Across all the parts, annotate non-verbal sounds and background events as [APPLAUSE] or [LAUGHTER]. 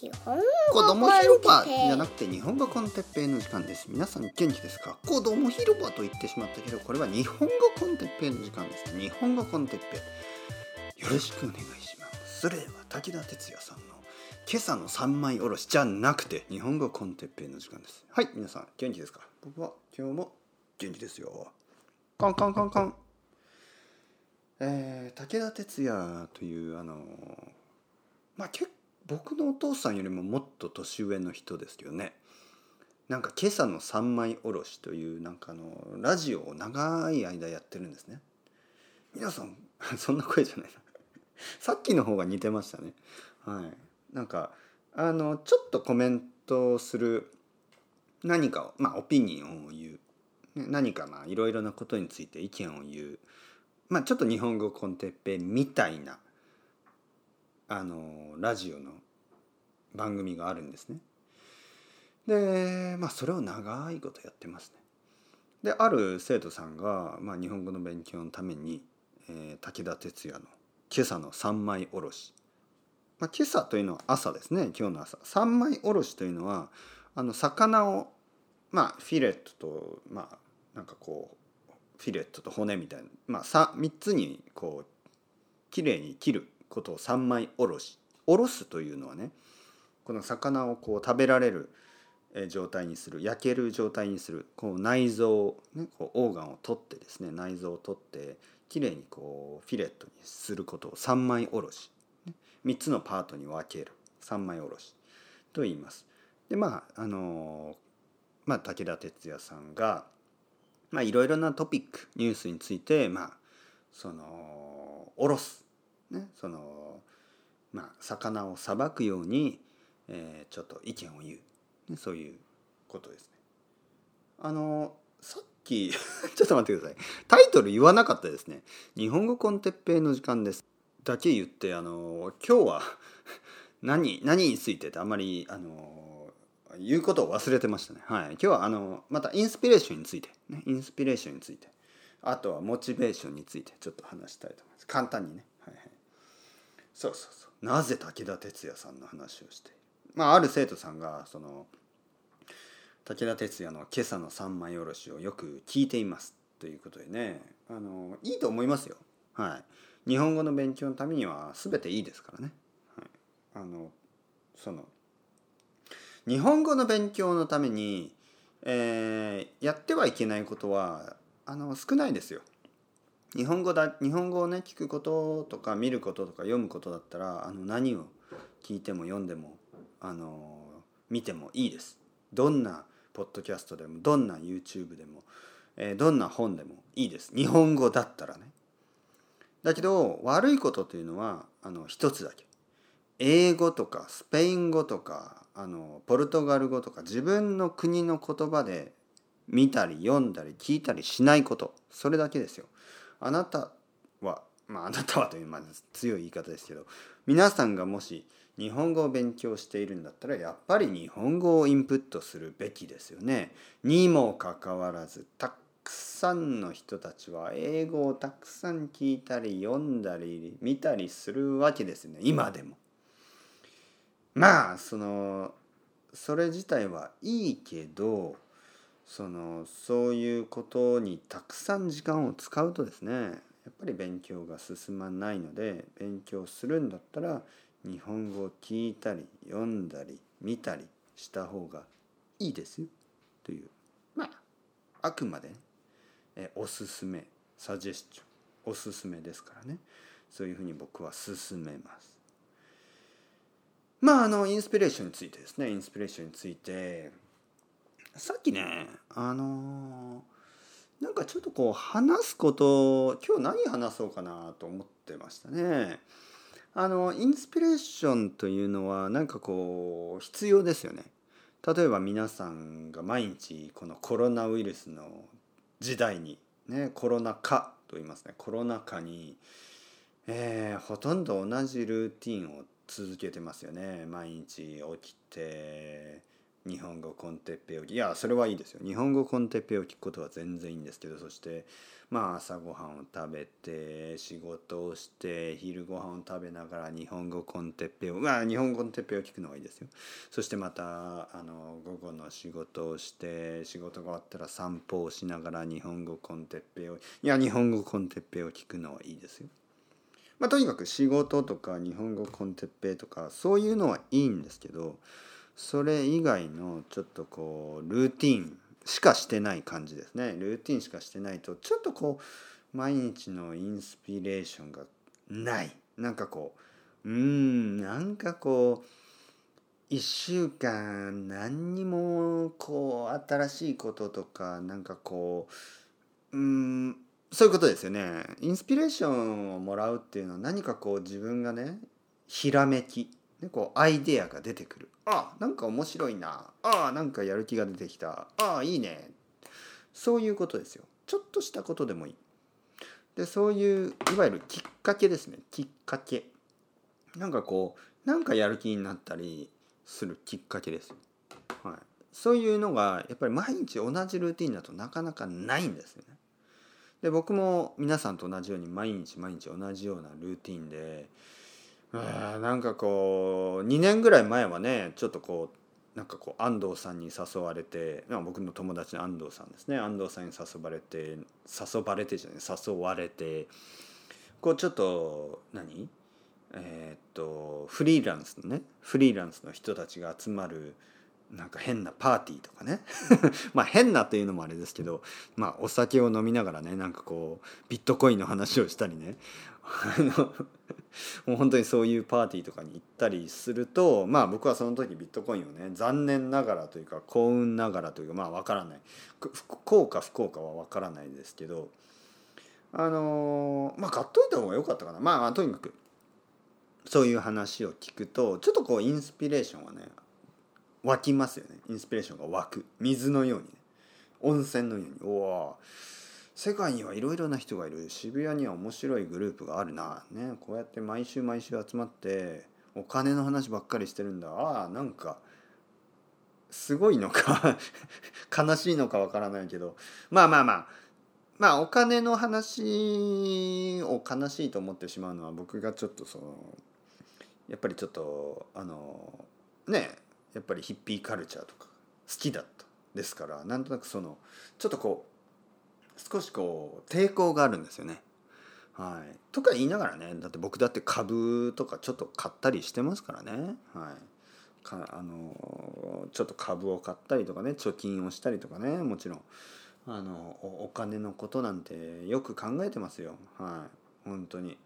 日本子供広場じゃなくて日本語コンテッペイの時間です。皆さん元気ですか？子供広場と言ってしまったけどこれは日本語コンテッペイの時間です日本語コンテッペイ。よろしくお願いします。それは武田鉄矢さんの今朝の三枚おろしじゃなくて日本語コンテッペイの時間です。はい皆さん元気ですか？僕は今日も元気ですよ。カンカンカンカン。えー、武田鉄矢というあのまあ結僕のお父さんよりももっと年上の人ですよね。なんか今朝の三枚おろしというなんかのラジオを長い間やってるんですね。皆さん [LAUGHS] そんな声じゃないな。[LAUGHS] さっきの方が似てましたね。はい。なんかあのちょっとコメントする何かをまあオピニオンを言う。ね何かまあいろいろなことについて意見を言う。まあちょっと日本語コンテッペみたいなあのラジオの番組があるんですね。でまあそれを長いことやってますね。である生徒さんが、まあ、日本語の勉強のために、えー武田鉄矢の「今朝の三枚おろし」まあ、今朝というのは朝ですね今日の朝三枚おろしというのはあの魚をまあフィレットとまあなんかこうフィレットと骨みたいな、まあ、さ3つにこうきれいに切ることを三枚おろし。おろすというのはねこの魚をこう食べられるえー状態にする焼ける状態にするこう内臓、ね、こうオーガンを取ってですね内臓を取ってきれいにこうフィレットにすることを三枚おろし、3つのパートに分ける。三枚おろし。と言います。でまああのまあ、武田鉄矢さんがまあいろいろなトピックニュースについてまあそのおろす、ね、そのまあ魚をさばくように、えーちょっと意見を言う、ね、そういうことですね。あのさっき [LAUGHS] ちょっと待ってくださいタイトル言わなかったですね「日本語コンテッペイの時間です」だけ言ってあの今日は [LAUGHS] 何何についてってあんまりあの言うことを忘れてましたね。はい、今日はあのまたインスピレーションについて、ね、インスピレーションについてあとはモチベーションについてちょっと話したいと思います。簡単にね。そうそうそう。なぜ武田鉄矢さんの話をしている？まあある生徒さんがその武田鉄矢の「今朝の三枚おろし」をよく聞いていますということでねあのいいと思いますよ。はい、日本語の勉強のためには全ていいですからね。はい、あのその日本語の勉強のために、えーやってはいけないことはあの少ないですよ。日本語だ日本語をね聞くこととか見ることとか読むことだったらあの何を聞いても読んでもあの見てもいいです。どんなポッドキャストでもどんな YouTube でも、えーどんな本でもいいです。日本語だったらね。だけど悪いことというのはあの一つだけ。英語とかスペイン語とかあのポルトガル語とか自分の国の言葉で見たり読んだり聞いたりしないことそれだけですよ。あなたはまああなたはというまあ強い言い方ですけど皆さんがもし日本語を勉強しているんだったらやっぱり日本語をインプットするべきですよね。にもかかわらずたくさんの人たちは英語をたくさん聞いたり読んだり見たりするわけですね今でも。まあそのそれ自体はいいけどそのそういうことにたくさん時間を使うとですねやっぱり勉強が進まないので勉強するんだったら日本語を聞いたり読んだり見たりした方がいいですよというまああくまでねえおすすめサジェスチョンおすすめですからねそういうふうに僕は勧めます。まああのインスピレーションについてですねインスピレーションについてさっきねあのなんかちょっとこう話すこと今日何話そうかなと思ってましたね。あのインスピレーションというのはなんかこう必要ですよね。例えば皆さんが毎日このコロナウイルスの時代にねコロナ禍と言いますねコロナ禍に、えーほとんど同じルーティンを続けてますよね毎日起きて日本語コンテッペをいやそれはいいですよ。日本語コンテッペを聞くことは全然いいんですけどそしてまあ朝ごはんを食べて仕事をして昼ごはんを食べながら日本語コンテッペをまあ日本語コンテッペを聞くのがいいですよ。そしてまたあの午後の仕事をして仕事が終わったら散歩をしながら日本語コンテッペをいや日本語コンテッペを聞くのはいいですよ。まあとにかく仕事とか日本語コンテッペとかそういうのはいいんですけどそれ以外のちょっとこうルーティンしかしてない感じですね。ルーティンしかしてないとちょっとこう毎日のインスピレーションがない。なんかこううんなんかこう1週間何にもこう新しいこととかなんかこううんそういうことですよね。インスピレーションをもらうっていうのは何かこう自分がねひらめき。ね、こうアイデアが出てくる。あなんか面白いな。あなんかやる気が出てきた。あいいね。そういうことですよ。ちょっとしたことでもいい。でそういういわゆるきっかけですね。きっかけ。なんかこうなんかやる気になったりするきっかけです、はい、そういうのがやっぱり毎日同じルーティンだとなかなかないんですよね。で僕も皆さんと同じように毎日毎日同じようなルーティンであなんかこう2年ぐらい前はねちょっとこうなんかこう安藤さんに誘われて僕の友達の安藤さんですね。安藤さんに誘われて誘われてじゃない誘われてこうちょっと何？えー、っとフリーランスのねフリーランスの人たちが集まるなんか変なパーティーとかね。[LAUGHS] まあ変なっていうのもあれですけどまあお酒を飲みながらねなんかこうビットコインの話をしたりね。[LAUGHS] あのもう本当にそういうパーティーとかに行ったりするとまあ僕はその時ビットコインをね残念ながらというか幸運ながらというかまあ分からない。幸か不幸かは分からないですけどあのまあ買っといた方が良かったかな。まあとにかくそういう話を聞くとちょっとこうインスピレーションはね湧きますよね。インスピレーションが湧く。水のようにね。温泉のように。おお世界にはいろいろな人がいる。渋谷には面白いグループがあるな、ね、こうやって毎週毎週集まってお金の話ばっかりしてるんだ。ああなんかすごいのか。[LAUGHS] 悲しいのかわからないけど。まあまあまあ。まあお金の話を悲しいと思ってしまうのは僕がちょっとそのやっぱりちょっとあのねやっぱりヒッピーカルチャーとか好きだったですからなんとなくそのちょっとこう少しこう抵抗があるんですよね。はい、とか言いながらねだって僕だって株とかちょっと買ったりしてますからね、はい、かあのちょっと株を買ったりとかね貯金をしたりとかねもちろん。あのお金のことなんてよく考えてますよ。はい。本当に。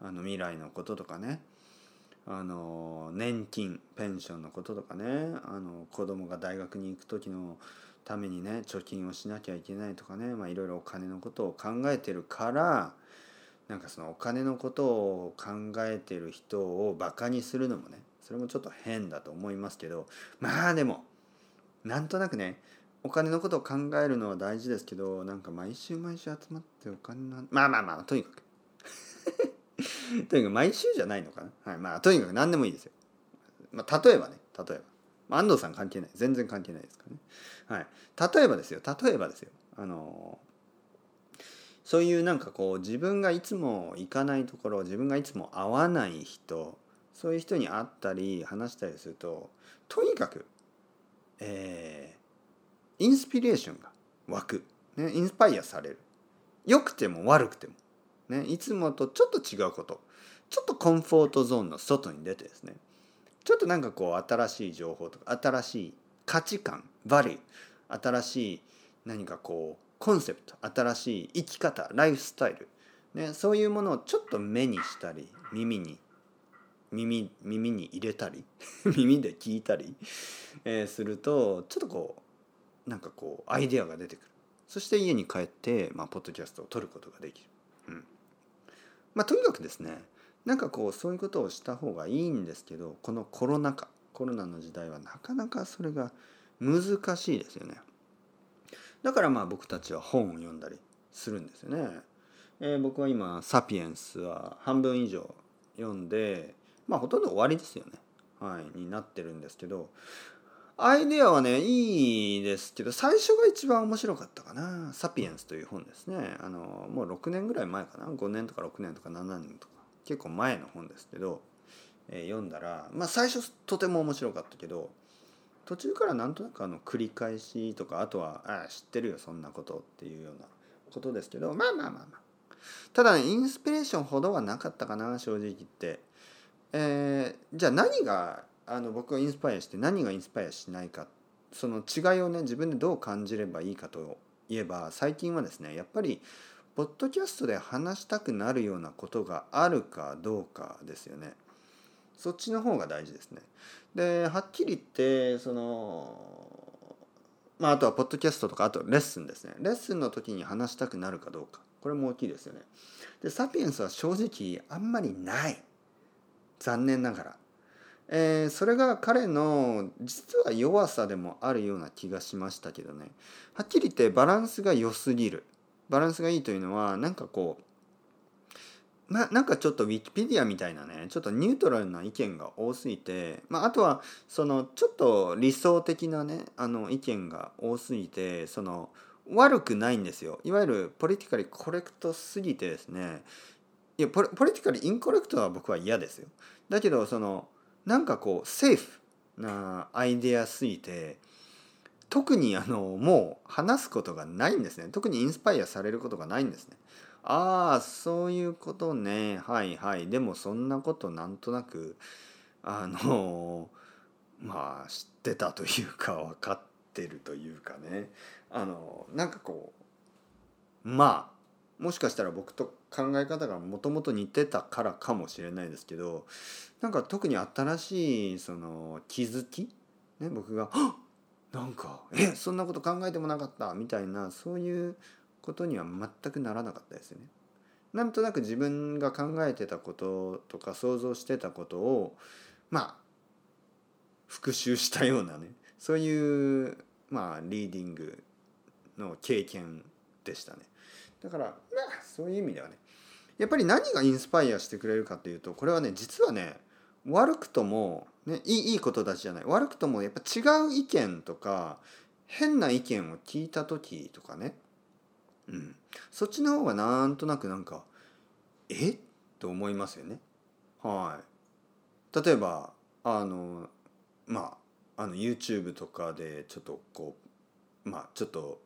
あの未来のこととかね。あの年金ペンションのこととかね。あの子供が大学に行く時のためにね貯金をしなきゃいけないとかねいろいろお金のことを考えてるからなんかそのお金のことを考えてる人をバカにするのもねそれもちょっと変だと思いますけどまあでもなんとなくねお金のことを考えるのは大事ですけどなんか毎週毎週集まってお金なまあまあまあとにかく。[LAUGHS] とにかく毎週じゃないのかな。はいまあとにかく何でもいいですよ、まあ、例えばね例えば。安藤さん関係ない。全然関係ないですからね、はい、例えばですよ。例えばですよ。あのそういうなんかこう自分がいつも行かないところ自分がいつも会わない人そういう人に会ったり話したりするととにかく、えー、インスピレーションが湧く、ね、インスパイアされる。良くても悪くても、ね、いつもとちょっと違うこと。ちょっとコンフォートゾーンの外に出てですね。ちょっとなんかこう新しい情報とか新しい価値観バリュー新しい何かこうコンセプト新しい生き方ライフスタイル、ね、そういうものをちょっと目にしたり耳に耳耳に入れたり [LAUGHS] 耳で聞いたり、えー、するとちょっとこうなんかこうアイデアが出てくる。そして家に帰って、まあ、ポッドキャストを撮ることができる。うん。まあ、とにかくですねなんかこうそういうことをした方がいいんですけどこのコロナ禍。コロナの時代はなかなかそれが難しいですよね。だからまあ僕たちは本を読んだりするんですよね、えー、僕は今「サピエンス」は半分以上読んでまあほとんど終わりですよね。はいになってるんですけどアイデアはねいいですけど最初が一番面白かったかな「サピエンス」という本ですね。あのもう6年ぐらい前かな。5年とか6年とか7年とか。結構前の本ですけど、え、読んだらまあ最初とても面白かったけど途中からなんとなくあの繰り返しとかあとは「ああ知ってるよそんなこと」っていうようなことですけどまあまあまあまあただ、ね、インスピレーションほどはなかったかな正直言って。えー、じゃあ何があの僕がインスパイアして何がインスパイアしないかその違いをね自分でどう感じればいいかといえば最近はですねやっぱりポッドキャストで話したくなるようなことがあるかどうかですよね。そっちの方が大事ですね。ではっきり言ってそのまああとはポッドキャストとかあとレッスンですね。レッスンの時に話したくなるかどうかこれも大きいですよね。でサピエンスは正直あんまりない残念ながら。えー、それが彼の実は弱さでもあるような気がしましたけどねはっきり言ってバランスが良すぎるバランスがいいというのはなんかこうまなんかちょっとウィキペディアみたいなねちょっとニュートラルな意見が多すぎて、まあ、あとはそのちょっと理想的なねあの意見が多すぎてその悪くないんですよ。いわゆるポリティカリコレクトすぎてですねいやポポリティカリインコレクトは僕は嫌ですよ。だけどそのなんかこうセーフなアイデアすぎて特にあのもう話すことがないんですね。特にインスパイアされることがないんですね。ああそういうことね。はいはい。でもそんなことなんとなくあのまあ知ってたというか分かってるというかね。あのなんかこうまあもしかしたら僕と考え方がもともと似てたからかもしれないですけどなんか特に新しいその気づき、ね、僕が「なんかえそんなこと考えてもなかった」みたいなそういうことには全くならなかったですよね。なんとなく自分が考えてたこととか想像してたことをまあ復習したようなねそういうまあリーディングの経験でしたね。だからまあそういう意味ではねやっぱり何がインスパイアしてくれるかっていうとこれはね実はね悪くとも、ね、いいいいことだちじゃない悪くともやっぱ違う意見とか変な意見を聞いた時とかね、うん、そっちの方がなんとなくなんかえ？と思いますよね。はい、例えばあのまああの YouTube とかでちょっとこうまあちょっと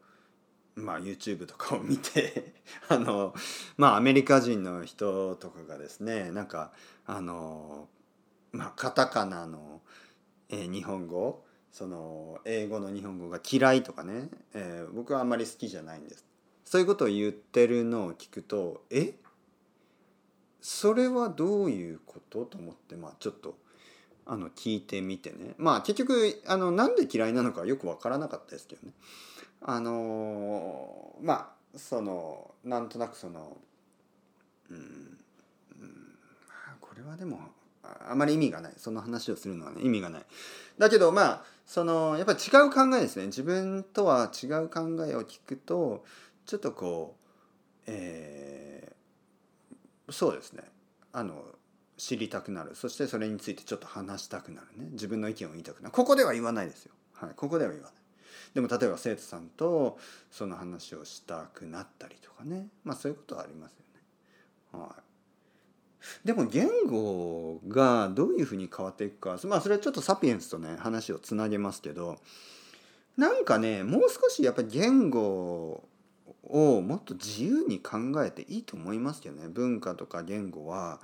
まあ、YouTube とかを見て [LAUGHS] あのまあアメリカ人の人とかがですねなんかあのまあカタカナの、えー、日本語その英語の日本語が嫌いとかね、えー、僕はあんまり好きじゃないんです。そういうことを言ってるのを聞くとえ？それはどういうことと思ってまあちょっとあの聞いてみてね。まあ結局あのなんで嫌いなのかよく分からなかったですけどね。あのまあそのなんとなくそのうん、うん、これはでもあまり意味がない。その話をするのはね意味がない。だけどまあそのやっぱり違う考えですね。自分とは違う考えを聞くとちょっとこうえー、そうですね。あの知りたくなる。そしてそれについてちょっと話したくなるね。自分の意見を言いたくなる。ここでは言わないですよ。はい。ここでは言わないでも例えば生徒さんとその話をしたくなったりとかね。まあそういうことはありますよね。はい、でも言語がどういうふうに変わっていくか。まあそれはちょっとサピエンスとね話をつなげますけど。なんかねもう少しやっぱり言語をもっと自由に考えていいと思いますよね文化とか言語は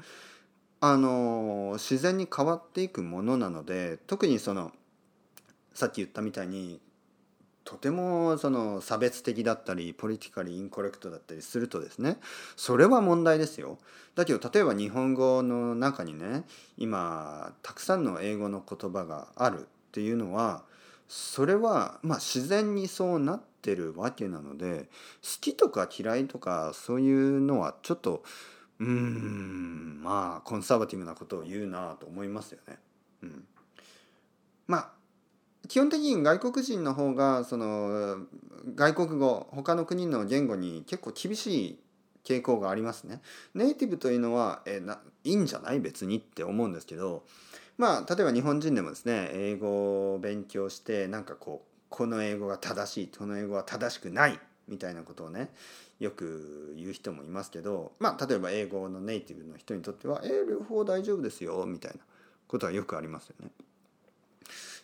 あの自然に変わっていくものなので特にそのさっき言ったみたいにとてもその差別的だったりポリティカリインコレクトだったりするとですねそれは問題ですよ。だけど例えば日本語の中にね今たくさんの英語の言葉があるっていうのはそれはまあ自然にそうなってるわけなので好きとか嫌いとかそういうのはちょっとうんまあコンサバティブなことを言うなと思いますよね。うん、まあ基本的に外国人の方がその外国語他の国の言語に結構厳しい傾向がありますね。ネイティブというのはえないいんじゃない？別にって思うんですけどまあ例えば日本人でもですね英語を勉強してなんかこうこの英語が正しいこの英語は正しくないみたいなことをねよく言う人もいますけどまあ例えば英語のネイティブの人にとっては「えー、両方大丈夫ですよ」みたいなことはよくありますよね。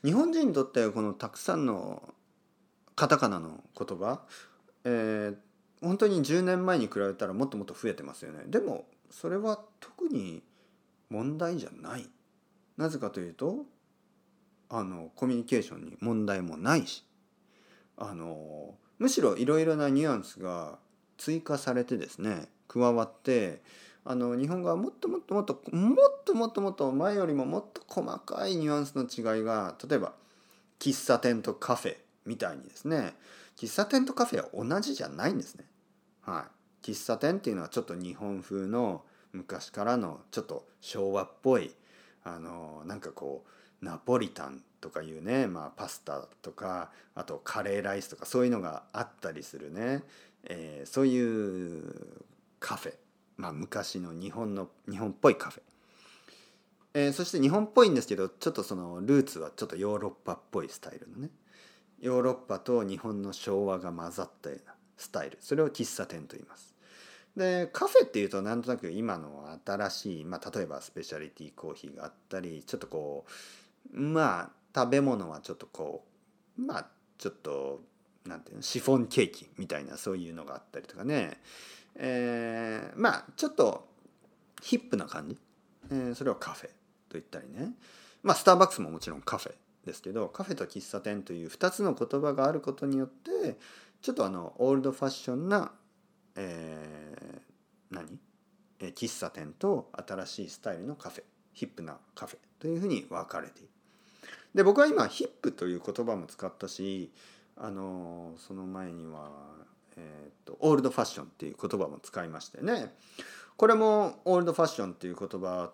日本人にとってはこのたくさんのカタカナの言葉、えー、本当に10年前に比べたらもっともっと増えてますよね。でもそれは特に問題じゃない。なぜかというとあのコミュニケーションに問題もないしあのむしろいろいろなニュアンスが追加されてですね加わってあの日本語はもっともっともっともっともっともっと前よりももっと細かいニュアンスの違いが例えば喫茶店とカフェみたいにですね喫茶店とカフェは同じじゃないんですね。はい、喫茶店っていうのはちょっと日本風の昔からのちょっと昭和っぽいあのなんかこうナポリタンとかいうね、まあ、パスタとかあとカレーライスとかそういうのがあったりするね、えー、そういうカフェ、まあ、昔の日本の日本っぽいカフェ、えー、そして日本っぽいんですけどちょっとそのルーツはちょっとヨーロッパっぽいスタイルのね。ヨーロッパと日本の昭和が混ざったようなスタイル。それを喫茶店と言います。でカフェっていうとなんとなく今の新しい、まあ、例えばスペシャリティコーヒーがあったりちょっとこうまあ食べ物はちょっとこうまあちょっとなんていうのシフォンケーキみたいなそういうのがあったりとかね、えー、まあちょっとヒップな感じ、えー、それをカフェと言ったりね。まあスターバックスももちろんカフェですけどカフェと喫茶店という2つの言葉があることによってちょっとあのオールドファッションな、えー、何、えー、喫茶店と新しいスタイルのカフェヒップなカフェというふうに分かれている。で僕は今ヒップという言葉も使ったしあのその前には、えーと、オールドファッションっていう言葉も使いましてねこれもオールドファッションっていう言葉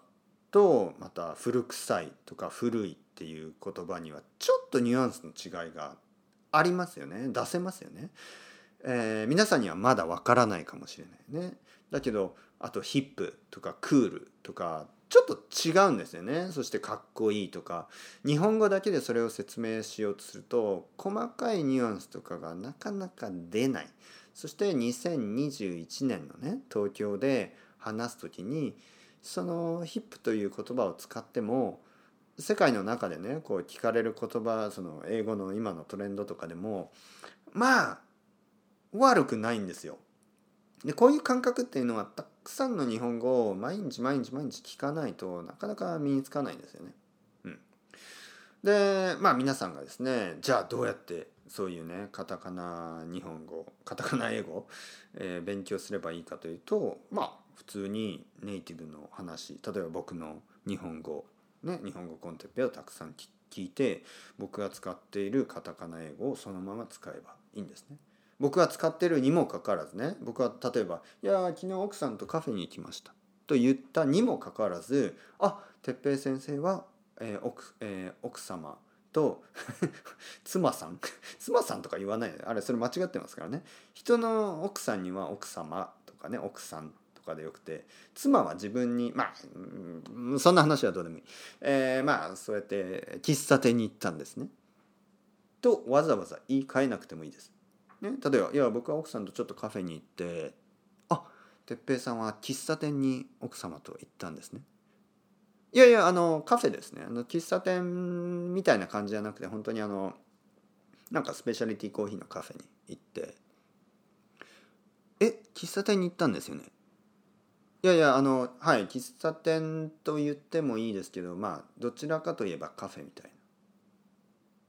とまた古臭いとか古いっていう言葉にはちょっとニュアンスの違いがありますよね出せますよね。えー、皆さんにはまだわからないかもしれないね。だけどあとヒップとかクールとかちょっと違うんですよね。そしてかっこいいとか。日本語だけでそれを説明しようとすると細かいニュアンスとかがなかなか出ない。そして2021年のね東京で話す時にそのヒップという言葉を使っても世界の中でねこう聞かれる言葉その英語の今のトレンドとかでもまあ悪くないんですよ。でこういう感覚っていうのはたくさんの日本語を毎日毎日毎日聞かないとなかなか身につかないんですよね。うん、でまあ皆さんがですねじゃあどうやってそういうねカタカナ日本語カタカナ英語、えー、勉強すればいいかというとまあ普通にネイティブの話例えば僕の日本語ね日本語コンテッペをたくさん聞いて僕が使っているカタカナ英語をそのまま使えばいいんですね。僕が使ってるにもかかわらずね僕は例えば「いや昨日奥さんとカフェに行きました」と言ったにもかかわらず「あ哲平先生は、えー奥えー、奥様と [LAUGHS] 妻さん？[LAUGHS] 妻さんとか言わないあれそれ間違ってますからね。人の奥さんには奥様とかね奥さんとかでよくて妻は自分にまあ、うん、そんな話はどうでもいい、えー、まあそうやって喫茶店に行ったんですね。とわざわざ言い換えなくてもいいです。ね、例えば「いや僕は奥さんとちょっとカフェに行ってあ哲平さんは喫茶店に奥様と行ったんですね」いやいやあのカフェですね。あの喫茶店みたいな感じじゃなくて本当にあのなんかスペシャリティコーヒーのカフェに行って「え喫茶店に行ったんですよね」いやいやあのはい喫茶店と言ってもいいですけどまあどちらかといえばカフェみたい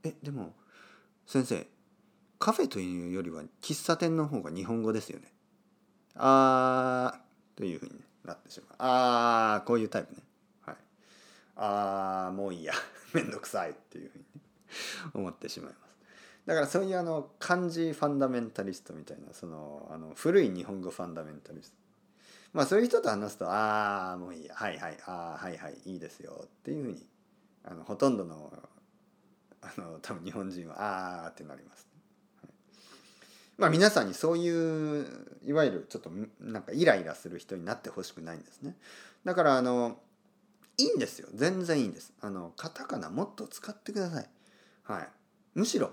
な。えでも先生カフェというよりは喫茶店の方が日本語ですよね。あーというふうになってしまう。あーこういうタイプね。はい。あーもういいや。[LAUGHS] めんどくさいっていうふうに、思ってしまいます。だからそういうあの漢字ファンダメンタリストみたいなそのあの古い日本語ファンダメンタリスト。まあそういう人と話すと「ああもういいやはいはいああはいはいいいですよ」っていうふうにあのほとんどのあの多分日本人は「ああ」ってなります。まあ皆さんにそういういわゆるちょっとなんかイライラする人になってほしくないんですね。だからあのいいんですよ。全然いいんです。あのカタカナもっと使ってください。はい。むしろ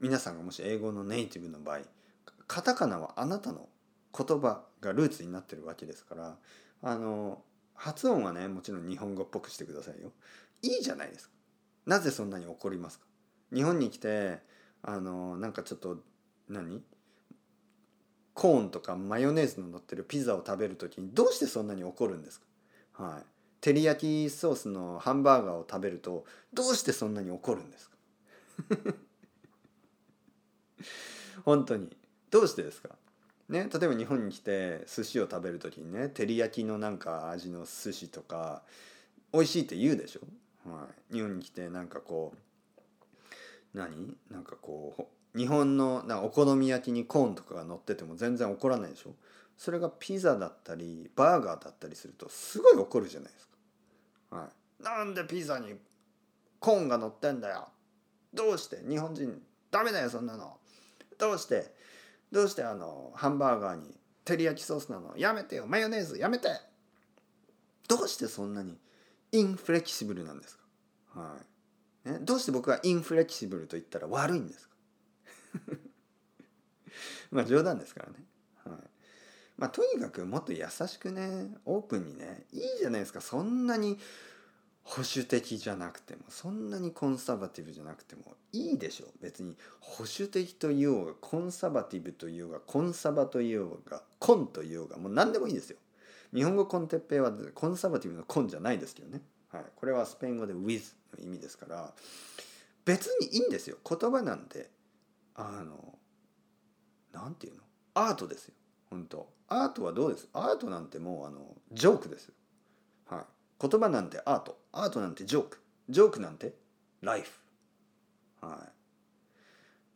皆さんがもし英語のネイティブの場合カタカナはあなたの言葉がルーツになってるわけですからあの発音はねもちろん日本語っぽくしてくださいよ。いいじゃないですか。なぜそんなに怒りますか。日本に来てあのなんかちょっと何？コーンとかマヨネーズの乗ってるピザを食べる時にどうしてそんなに怒るんですか？はい。照り焼きソースのハンバーガーを食べるとどうしてそんなに怒るんですか？[LAUGHS] 本当に。どうしてですか？ね、例えば日本に来て寿司を食べる時にね照り焼きのなんか味の寿司とか美味しいって言うでしょ、はい、日本に来てなんかこう何？なんかこう日本のなお好み焼きにコーンとかが乗ってても全然怒らないでしょ？それがピザだったりバーガーだったりするとすごい怒るじゃないですか。はい、なんでピザにコーンが乗ってんだよ？どうして？日本人ダメだよそんなの。どうして？どうして？あのハンバーガーに照り焼きソースなの？やめてよ。マヨネーズ。やめて！どうしてそんなにインフレキシブルなんですか？はい、ね、どうして僕はインフレキシブルと言ったら悪いんですか？[LAUGHS] まあ冗談ですからね。はい、まあとにかくもっと優しくねオープンにねいいじゃないですか。そんなに保守的じゃなくてもそんなにコンサバティブじゃなくてもいいでしょ別に保守的と言おうがコンサバティブと言おうがコンサバと言おうがコンと言おうがもう何でもいいですよ。日本語コンテッペイはコンサバティブのコンじゃないですけどね、はい、これはスペイン語で with の意味ですから別にいいんですよ。言葉なんてあの何て言うの？アートですよ。本当。アートはどうです？アートなんてもうあのジョークですはい。言葉なんてアート。アートなんてジョーク。ジョークなんてライフ。はい。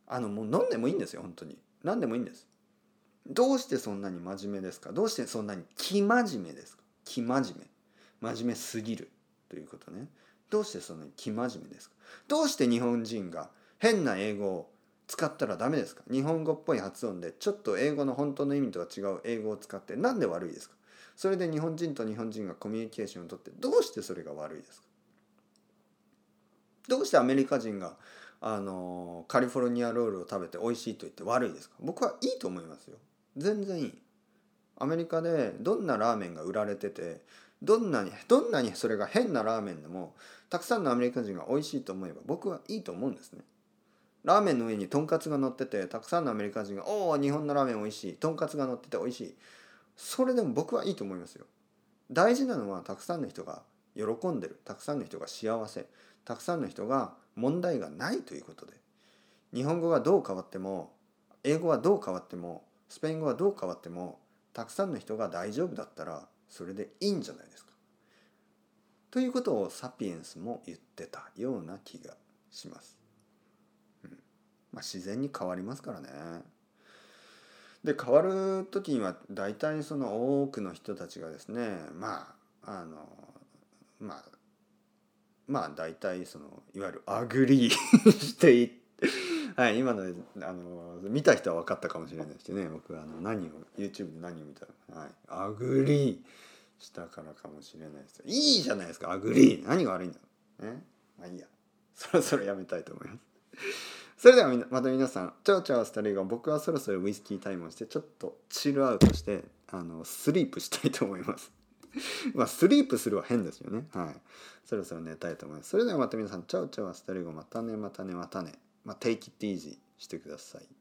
あのもう飲んでもいいんですよ本当に。何でもいいんです。どうしてそんなに真面目ですか？どうしてそんなに生真面目ですか？生真面目。真面目すぎる。ということね。どうしてそんなに生真面目ですか？どうして日本人が変な英語を使ったらダメですか？日本語っぽい発音でちょっと英語の本当の意味とは違う英語を使って何で悪いですか？それで日本人と日本人がコミュニケーションをとってどうしてそれが悪いですか？どうしてアメリカ人があのカリフォルニアロールを食べて美味しいと言って悪いですか？僕はいいと思いますよ。全然いい。アメリカでどんなラーメンが売られててどんなにどんなにそれが変なラーメンでもたくさんのアメリカ人が美味しいと思えば僕はいいと思うんですね。ラーメンの上にとんかつが乗っててたくさんのアメリカ人が「おお日本のラーメン美味しいとんかつが乗ってて美味しい」それでも僕はいいと思いますよ。大事なのはたくさんの人が喜んでるたくさんの人が幸せたくさんの人が問題がないということで日本語がどう変わっても英語はどう変わってもスペイン語はどう変わってもたくさんの人が大丈夫だったらそれでいいんじゃないですか。ということをサピエンスも言ってたような気がします。まあ、自然に変わりますからね。で変わる時には大体その多くの人たちがですねまああのまあまあ大体そのいわゆる agree [LAUGHS] していって。はい、今のあの見た人は分かったかもしれないですね僕あの何を YouTube で何を見たのはい、 agree したからかもしれないですいいじゃないですか agree。何が悪いんだ。ろうね。まあいいや。そろそろやめたいと思います。それではまた皆さん、 ciao ciao hasta luego 僕はそろそろウイスキータイムをして、ちょっと chill out して、あの、 sleep したいと思います。[LAUGHS] まあ、 sleep するは変ですよね。はい。そろそろ寝たいと思います。それではまた皆さん、 ciao ciao hasta luego またね、またね、またね。まあ、take it easy してください。